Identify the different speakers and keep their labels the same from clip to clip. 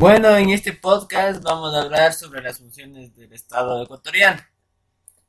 Speaker 1: Bueno, en este podcast vamos a hablar sobre las funciones del Estado ecuatoriano,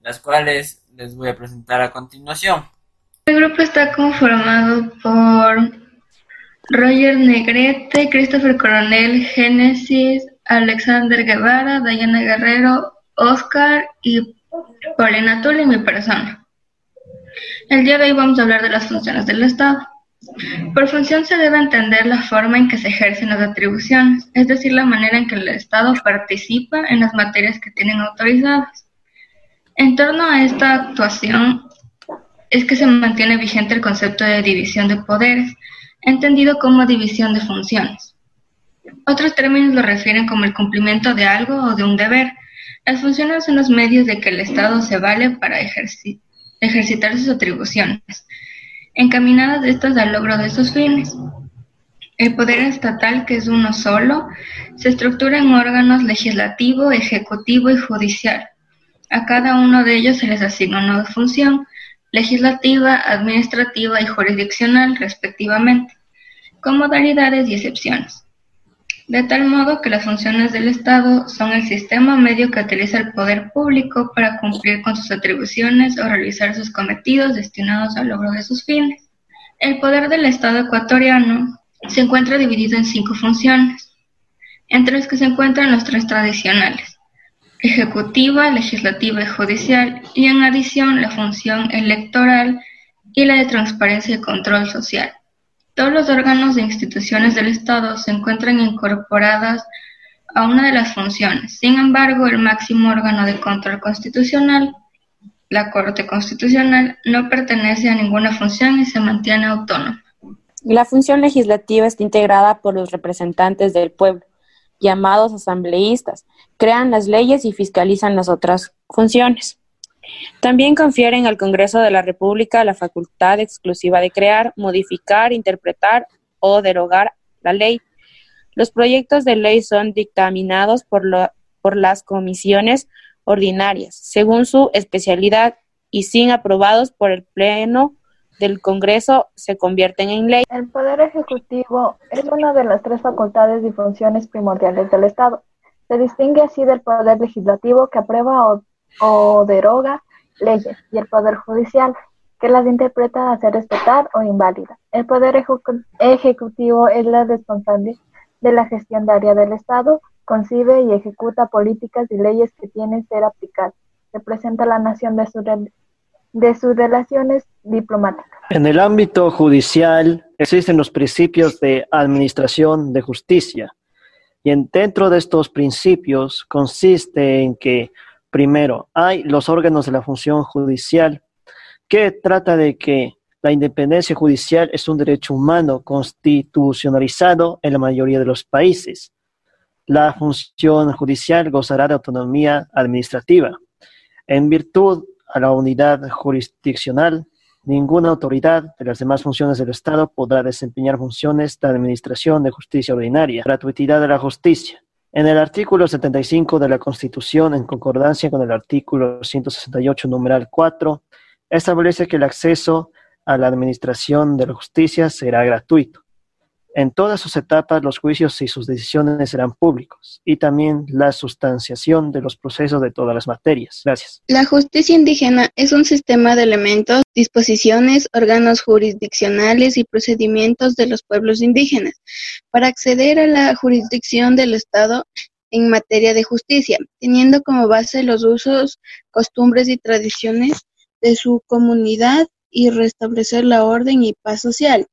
Speaker 1: las cuales les voy a presentar a continuación.
Speaker 2: El grupo está conformado por Roger Negrete, Christopher Coronel, Génesis, Alexander Guevara, Diana Guerrero, Oscar y Paulina Tula y mi persona. El día de hoy vamos a hablar de las funciones del Estado. Por función se debe entender la forma en que se ejercen las atribuciones, es decir, la manera en que el Estado participa en las materias que tienen autorizadas. En torno a esta actuación es que se mantiene vigente el concepto de división de poderes, entendido como división de funciones. Otros términos lo refieren como el cumplimiento de algo o de un deber. Las funciones son los medios de que el Estado se vale para ejercitar sus atribuciones, encaminadas estas al logro de sus fines. El poder estatal, que es uno solo, se estructura en órganos legislativo, ejecutivo y judicial. A cada uno de ellos se les asigna una función legislativa, administrativa y jurisdiccional, respectivamente, con modalidades y excepciones. De tal modo que las funciones del Estado son el sistema medio que utiliza el poder público para cumplir con sus atribuciones o realizar sus cometidos destinados al logro de sus fines. El poder del Estado ecuatoriano se encuentra dividido en cinco funciones, entre las que se encuentran los tres tradicionales, ejecutiva, legislativa y judicial, y en adición la función electoral y la de transparencia y control social. Todos los órganos e instituciones del Estado se encuentran incorporadas a una de las funciones. Sin embargo, el máximo órgano de control constitucional, la Corte Constitucional, no pertenece a ninguna función y se mantiene autónoma.
Speaker 3: La función legislativa está integrada por los representantes del pueblo, llamados asambleístas, crean las leyes y fiscalizan las otras funciones. También confieren al Congreso de la República la facultad exclusiva de crear, modificar, interpretar o derogar la ley. Los proyectos de ley son dictaminados por, por las comisiones ordinarias, según su especialidad, y sin aprobados por el Pleno del Congreso se convierten en ley.
Speaker 4: El Poder Ejecutivo es una de las tres facultades y funciones primordiales del Estado. Se distingue así del Poder Legislativo que aprueba o o deroga leyes y el Poder Judicial, que las interpreta a hacer respetar o inválida. El Poder Ejecutivo es la responsable de la gestión área del Estado, concibe y ejecuta políticas y leyes que tienen ser aplicadas. Representa a la nación de, de sus relaciones diplomáticas.
Speaker 5: En el ámbito judicial existen los principios de administración de justicia. Y dentro de estos principios consiste en que Primero, hay los órganos de la función judicial, que trata de que la independencia judicial es un derecho humano constitucionalizado en la mayoría de los países. La función judicial gozará de autonomía administrativa. En virtud a la unidad jurisdiccional, ninguna autoridad de las demás funciones del Estado podrá desempeñar funciones de administración de justicia ordinaria. Gratuidad de la justicia. En el artículo 75 de la Constitución, en concordancia con el artículo 168, numeral 4, establece que el acceso a la administración de la justicia será gratuito. En todas sus etapas, los juicios y sus decisiones serán públicos y también la sustanciación de los procesos de todas las materias. Gracias.
Speaker 2: La justicia indígena es un sistema de elementos, disposiciones, órganos jurisdiccionales y procedimientos de los pueblos indígenas para acceder a la jurisdicción del Estado en materia de justicia, teniendo como base los usos, costumbres y tradiciones de su comunidad y restablecer la orden y paz social.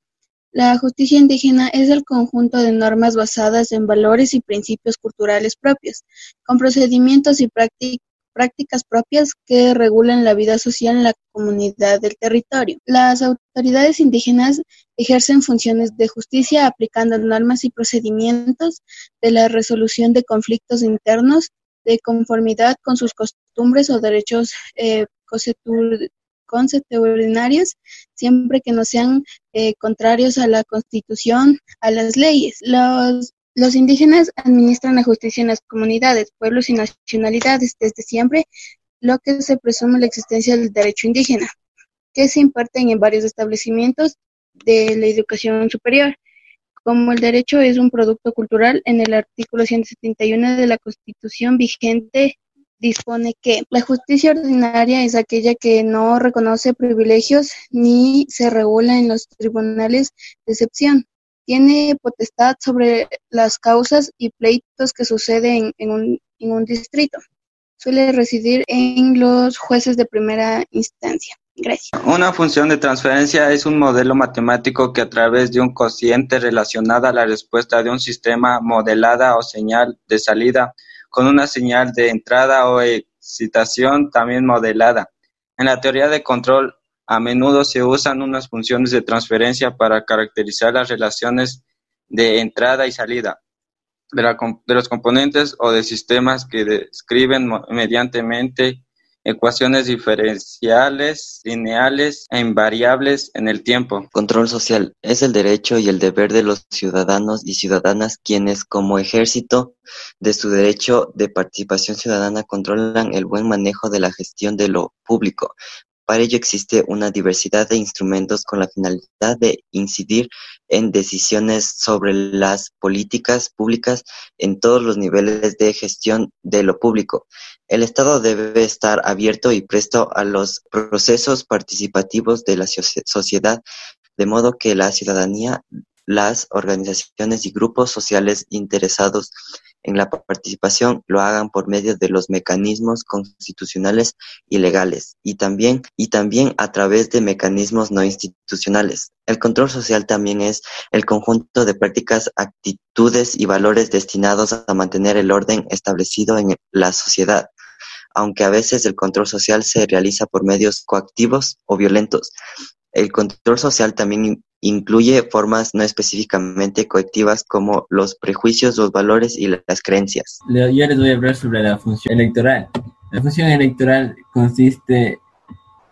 Speaker 2: La justicia indígena es el conjunto de normas basadas en valores y principios culturales propios, con procedimientos y prácticas propias que regulan la vida social en la comunidad del territorio. Las autoridades indígenas ejercen funciones de justicia aplicando normas y procedimientos de la resolución de conflictos internos de conformidad con sus costumbres o derechos eh, constitucionarios, siempre que no sean eh, contrarios a la Constitución, a las leyes. Los, los indígenas administran la justicia en las comunidades, pueblos y nacionalidades desde siempre, lo que se presume la existencia del derecho indígena, que se imparten en varios establecimientos de la educación superior, Como el derecho es un producto cultural, en el artículo 171 de la Constitución vigente dispone que la justicia ordinaria es aquella que no reconoce privilegios ni se regula en los tribunales de excepción. Tiene potestad sobre las causas y pleitos que suceden en, un, en un distrito. Suele residir en los jueces de primera instancia. Gracias.
Speaker 6: Una función de transferencia es un modelo matemático que a través de un cociente relacionada a la respuesta de un sistema modelada o señal de salida con una señal de entrada o excitación también modelada. En la teoría de control a menudo se usan unas funciones de transferencia para caracterizar las relaciones de entrada y salida de, los componentes o de sistemas que describen mediantemente ecuaciones diferenciales, lineales e invariables en el tiempo.
Speaker 7: Control social es el derecho y el deber de los ciudadanos y ciudadanas quienes, como ejército de su derecho de participación ciudadana, controlan el buen manejo de la gestión de lo público, para ello existe una diversidad de instrumentos con la finalidad de incidir en decisiones sobre las políticas públicas en todos los niveles de gestión de lo público. El Estado debe estar abierto y presto a los procesos participativos de la sociedad, de modo que la ciudadanía, las organizaciones y grupos sociales interesados en la participación lo hagan por medio de los mecanismos constitucionales y legales y también, y también a través de mecanismos no institucionales. El control social también es el conjunto de prácticas, actitudes y valores destinados a mantener el orden establecido en la sociedad, aunque a veces el control social se realiza por medios coactivos o violentos. El control social también incluye formas no específicamente coactivas como los prejuicios, los valores y las creencias.
Speaker 1: Yo les voy a hablar sobre la función electoral. La función electoral consiste,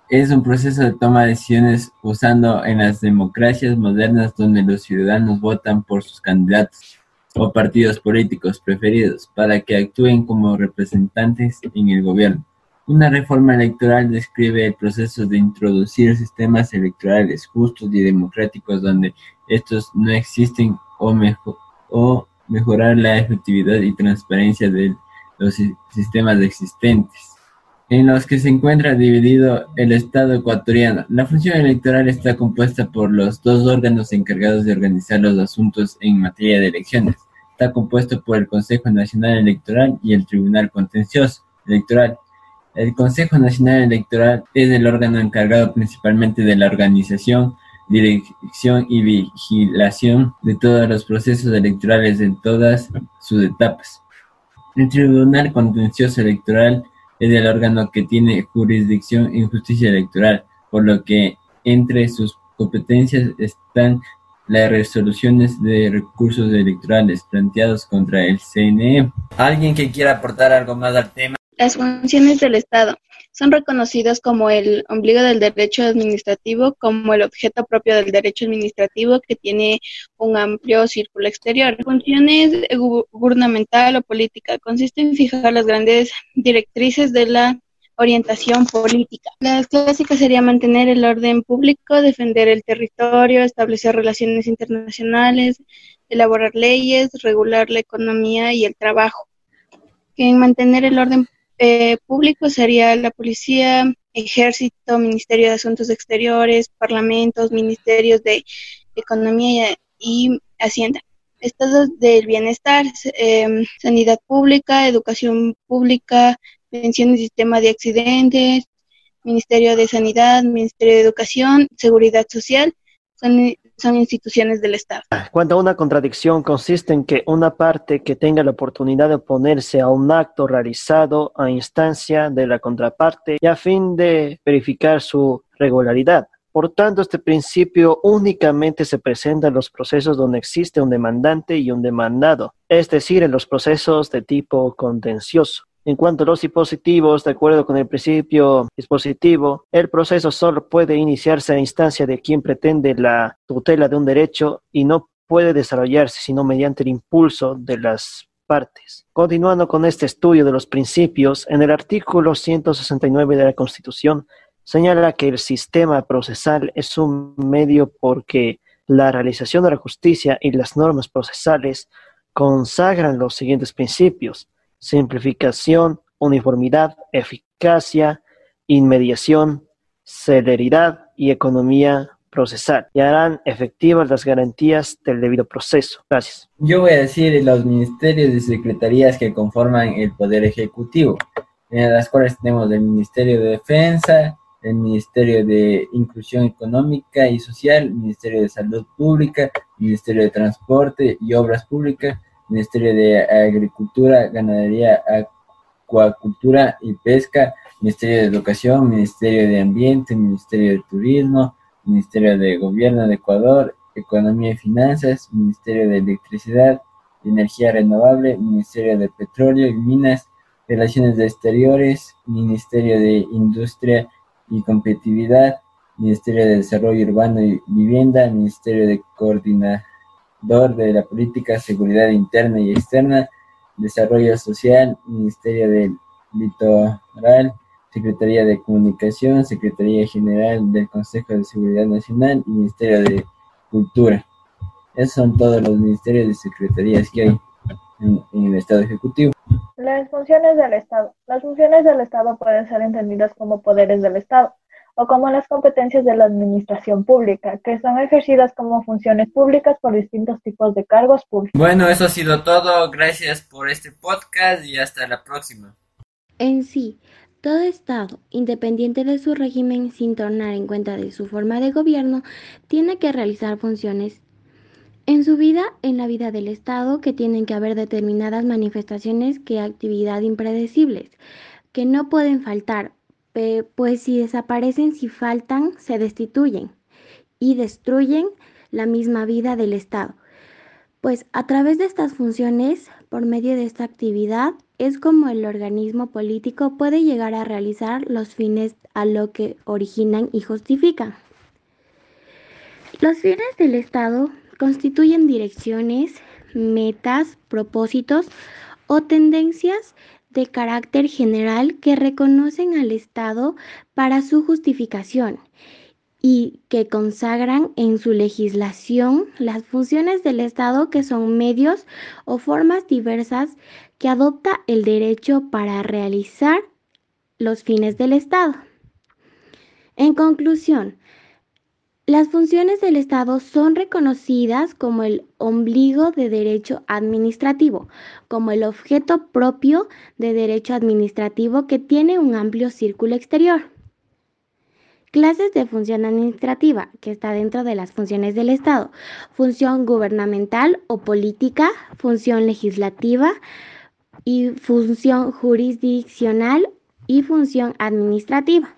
Speaker 1: es un proceso de toma de decisiones usando en las democracias modernas donde los ciudadanos votan por sus candidatos o partidos políticos preferidos para que actúen como representantes en el gobierno. Una reforma electoral describe el proceso de introducir sistemas electorales justos y democráticos donde estos no existen o, mejorar la efectividad y transparencia de los sistemas existentes en los que se encuentra dividido el Estado ecuatoriano. La función electoral está compuesta por los dos órganos encargados de organizar los asuntos en materia de elecciones. Está compuesto por el Consejo Nacional Electoral y el Tribunal Contencioso Electoral. El Consejo Nacional Electoral es el órgano encargado principalmente de la organización, dirección y vigilación de todos los procesos electorales en todas sus etapas. El Tribunal Contencioso Electoral es el órgano que tiene jurisdicción en justicia electoral, por lo que entre sus competencias están las resoluciones de recursos electorales planteados contra el CNE. ¿Alguien que quiera aportar algo más al tema?
Speaker 2: Las funciones del Estado son reconocidas como el ombligo del derecho administrativo, como el objeto propio del derecho administrativo que tiene un amplio círculo exterior. Funciones gubernamental o política consiste en fijar las grandes directrices de la orientación política. Las clásicas serían mantener el orden público, defender el territorio, establecer relaciones internacionales, elaborar leyes, regular la economía y el trabajo. En mantener el orden eh, público sería la policía, ejército, Ministerio de Asuntos Exteriores, parlamentos, ministerios de Economía y Hacienda. Estados del bienestar, em, sanidad pública, educación pública, pensión y sistema de accidentes, Ministerio de Sanidad, Ministerio de Educación, Seguridad Social, son instituciones del Estado.
Speaker 5: Cuando una contradicción consiste en que una parte que tenga la oportunidad de oponerse a un acto realizado a instancia de la contraparte y a fin de verificar su regularidad. Por tanto, este principio únicamente se presenta en los procesos donde existe un demandante y un demandado, es decir, en los procesos de tipo contencioso. En cuanto a los dispositivos, de acuerdo con el principio dispositivo, el proceso solo puede iniciarse a instancia de quien pretende la tutela de un derecho y no puede desarrollarse sino mediante el impulso de las partes. Continuando con este estudio de los principios, en el artículo 169 de la Constitución señala que el sistema procesal es un medio porque La realización de la justicia y las normas procesales consagran los siguientes principios: simplificación, uniformidad, eficacia, inmediación, celeridad y economía procesal y harán efectivas las garantías del debido proceso. Gracias.
Speaker 1: Yo voy a decir los ministerios y secretarías que conforman el Poder Ejecutivo, en las cuales tenemos el Ministerio de Defensa, el Ministerio de Inclusión Económica y Social, el Ministerio de Salud Pública, el Ministerio de Transporte y Obras Públicas, Ministerio de Agricultura, Ganadería, Acuacultura y Pesca, Ministerio de Educación, Ministerio de Ambiente, Ministerio de Turismo, Ministerio de Gobierno de Ecuador, Economía y Finanzas, Ministerio de Electricidad y Energía Renovable, Ministerio de Petróleo y Minas, Relaciones Exteriores, Ministerio de Industria y Competitividad, Ministerio de Desarrollo Urbano y Vivienda, Ministerio de Coordinador de la Política, Seguridad Interna y Externa, Desarrollo Social, Ministerio del Litoral, Secretaría de Comunicación, Secretaría General del Consejo de Seguridad Nacional Ministerio de Cultura. Esos son todos los ministerios y secretarías que hay en, en, el Estado Ejecutivo.
Speaker 4: Las funciones del Estado. Las funciones del Estado pueden ser entendidas como poderes del Estado o como las competencias de la administración pública, que son ejercidas como funciones públicas por distintos tipos de cargos públicos.
Speaker 1: Bueno, eso ha sido todo. Gracias por este podcast y hasta la próxima.
Speaker 8: En sí, todo Estado, independiente de su régimen sin tornar en cuenta de su forma de gobierno, tiene que realizar funciones en su vida, en la vida del Estado, que tienen que haber determinadas manifestaciones que actividad impredecibles, que no pueden faltar, pues si desaparecen, si faltan, se destituyen y destruyen la misma vida del Estado. Pues a través de estas funciones, por medio de esta actividad, es como el organismo político puede llegar a realizar los fines a lo que originan y justifican. Los fines del Estado constituyen direcciones, metas, propósitos o tendencias de carácter general que reconocen al Estado para su justificación y que consagran en su legislación las funciones del Estado que son medios o formas diversas que adopta el derecho para realizar los fines del Estado. En conclusión, las funciones del Estado son reconocidas como el ombligo de derecho administrativo, como el objeto propio de derecho administrativo que tiene un amplio círculo exterior. Clases de función administrativa, que está dentro de las funciones del Estado. Función gubernamental o política, función legislativa, y función jurisdiccional y función administrativa.